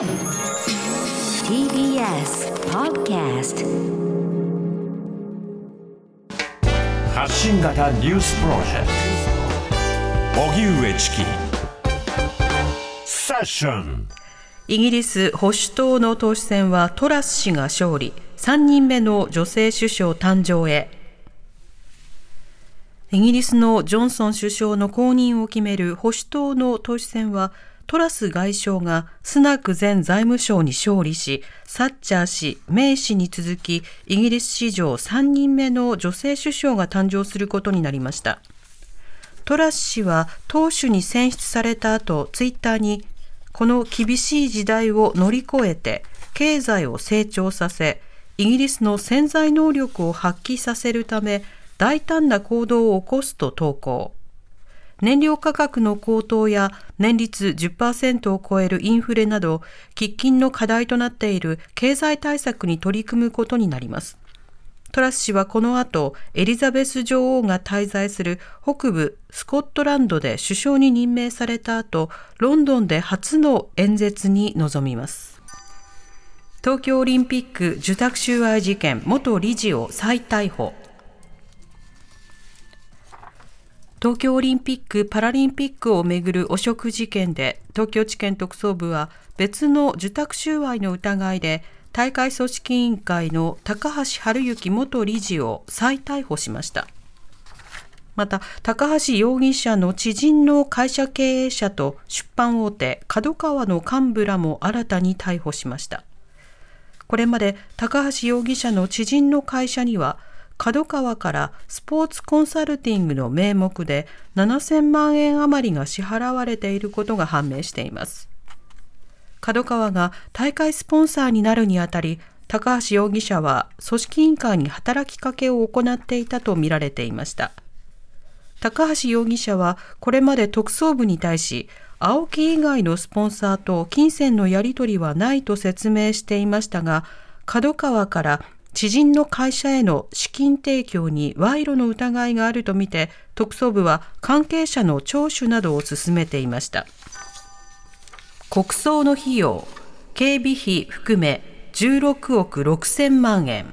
TBS Podcast 発信型ニュースプロジェクト。荻上チキ。セッション。イギリス保守党の党首選はトラス氏が勝利、3人目の女性首相誕生へ。イギリスのジョンソン首相の後任を決める保守党の党首選は、トラス外相がスナク前財務省に勝利し、サッチャー氏、メイ氏に続き、イギリス史上3人目の女性首相が誕生することになりました。トラス氏は党首に選出された後、ツイッターに、この厳しい時代を乗り越えて、経済を成長させ、イギリスの潜在能力を発揮させるため、大胆な行動を起こすと投稿。燃料価格の高騰や年率10%を超えるインフレなど、喫緊の課題となっている経済対策に取り組むことになります。トラス氏はこの後、エリザベス女王が滞在する北部スコットランドで首相に任命された後、ロンドンで初の演説に臨みます。東京オリンピック受託収賄事件元理事を再逮捕。東京オリンピック・パラリンピックをめぐる汚職事件で東京地検特捜部は別の受託収賄の疑いで大会組織委員会の高橋治之元理事を再逮捕しました。また高橋容疑者の知人の会社経営者と出版大手角川の幹部らも新たに逮捕しました。これまで高橋容疑者の知人の会社には角川からスポーツコンサルティングの名目で7000万円余りが支払われていることが判明しています。角川が大会スポンサーになるにあたり、高橋容疑者は組織委員会に働きかけを行っていたとみられていました。高橋容疑者はこれまで特捜部に対し、青木以外のスポンサーと金銭のやり取りはないと説明していましたが、角川から知人の会社への資金提供に賄賂の疑いがあるとみて特捜部は関係者の聴取などを進めていました。国葬の費用警備費含め16億6000万円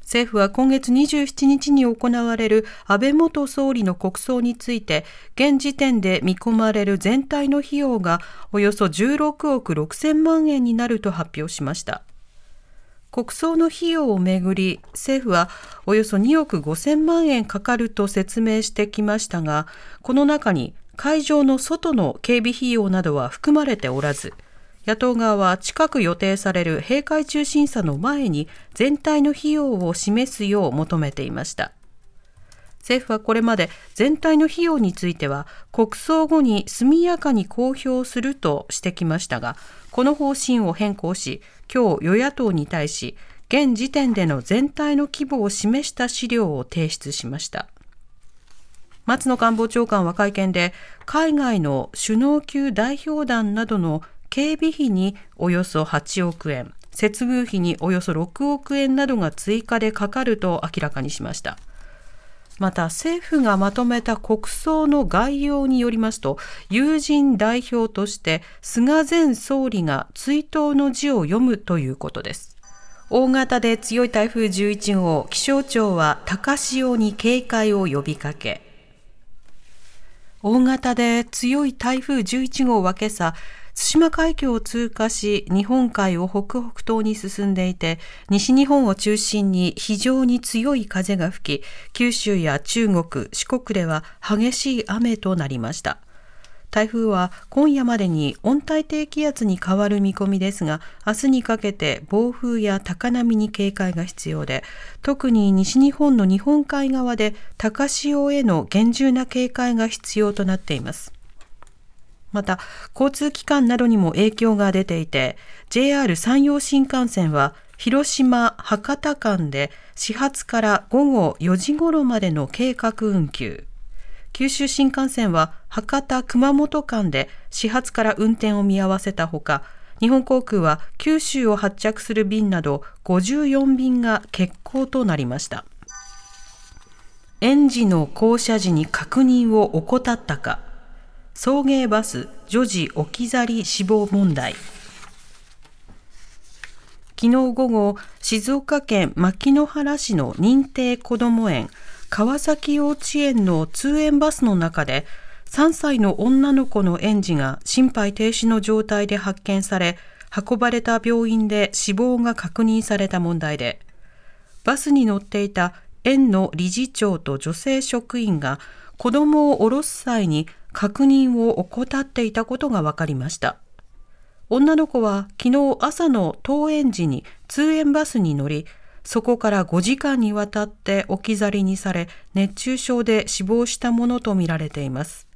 政府は今月27日に行われる安倍元総理の国葬について現時点で見込まれる全体の費用がおよそ16億6000万円になると発表しました。国葬の費用をめぐり政府はおよそ2億5000万円かかると説明してきましたがこの中に会場の外の警備費用などは含まれておらず野党側は近く予定される閉会中審査の前に全体の費用を示すよう求めていました。政府はこれまで全体の費用については国葬後に速やかに公表するとしてきましたがこの方針を変更し今日与野党に対し現時点での全体の規模を示した資料を提出しました。松野官房長官は会見で海外の首脳級代表団などの警備費におよそ8億円接遇費におよそ6億円などが追加でかかると明らかにしました。また政府がまとめた国葬の概要によりますと友人代表として菅前総理が追悼の辞を読むということです。大型で強い台風11号気象庁は高潮に警戒を呼びかけ。大型で強い台風11号は今朝対馬海峡を通過し、日本海を北北東に進んでいて、西日本を中心に非常に強い風が吹き、九州や中国、四国では激しい雨となりました。台風は今夜までに温帯低気圧に変わる見込みですが、明日にかけて暴風や高波に警戒が必要で、特に西日本の日本海側で高潮への厳重な警戒が必要となっています。また交通機関などにも影響が出ていて JR 山陽新幹線は広島博多間で始発から午後4時頃までの計画運休。九州新幹線は博多熊本間で始発から運転を見合わせたほか日本航空は九州を発着する便など54便が欠航となりました。園児の降車時に確認を怠ったか。送迎バス女児置き去り死亡問題。昨日午後静岡県牧之原市の認定こども園川崎幼稚園の通園バスの中で3歳の女の子の園児が心肺停止の状態で発見され運ばれた病院で死亡が確認された問題でバスに乗っていた園の理事長と女性職員が子供を降ろす際に確認を怠っていたことが分かりました。女の子は昨日朝の登園時に通園バスに乗りそこから5時間にわたって置き去りにされ熱中症で死亡したものとみられています。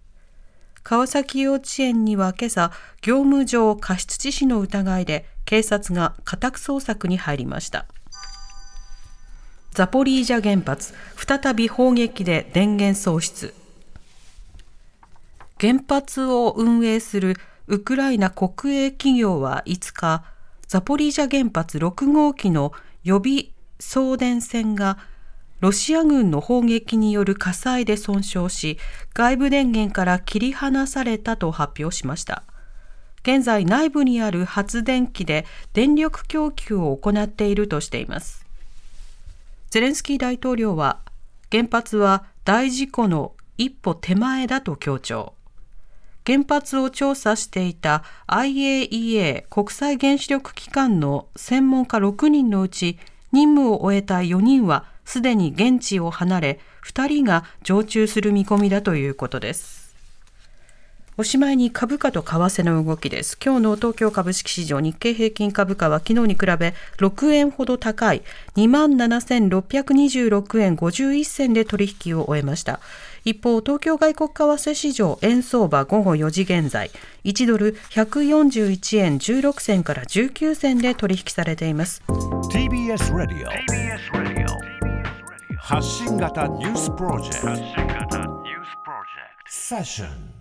川崎幼稚園には今朝業務上過失致死の疑いで警察が家宅捜索に入りました。ザポリージャ原発再び砲撃で電源喪失。原発を運営するウクライナ国営企業は5日ザポリージャ原発6号機の予備送電線がロシア軍の砲撃による火災で損傷し外部電源から切り離されたと発表しました。現在内部にある発電機で電力供給を行っているとしています。ゼレンスキー大統領は原発は大事故の一歩手前だと強調。原発を調査していた IAEA 国際原子力機関の専門家6人のうち任務を終えた4人はすでに現地を離れ2人が常駐する見込みだということですおしまいに株価と為替の動きです。今日の東京株式市場日経平均株価は昨日に比べ6円ほど高い27,626円51銭で取引を終えました。一方、東京外国為替市場円相場午後4時現在、1ドル141円16銭から19銭で取引されています。TBS ラディオ発信型ニュースプロジェクト。セッション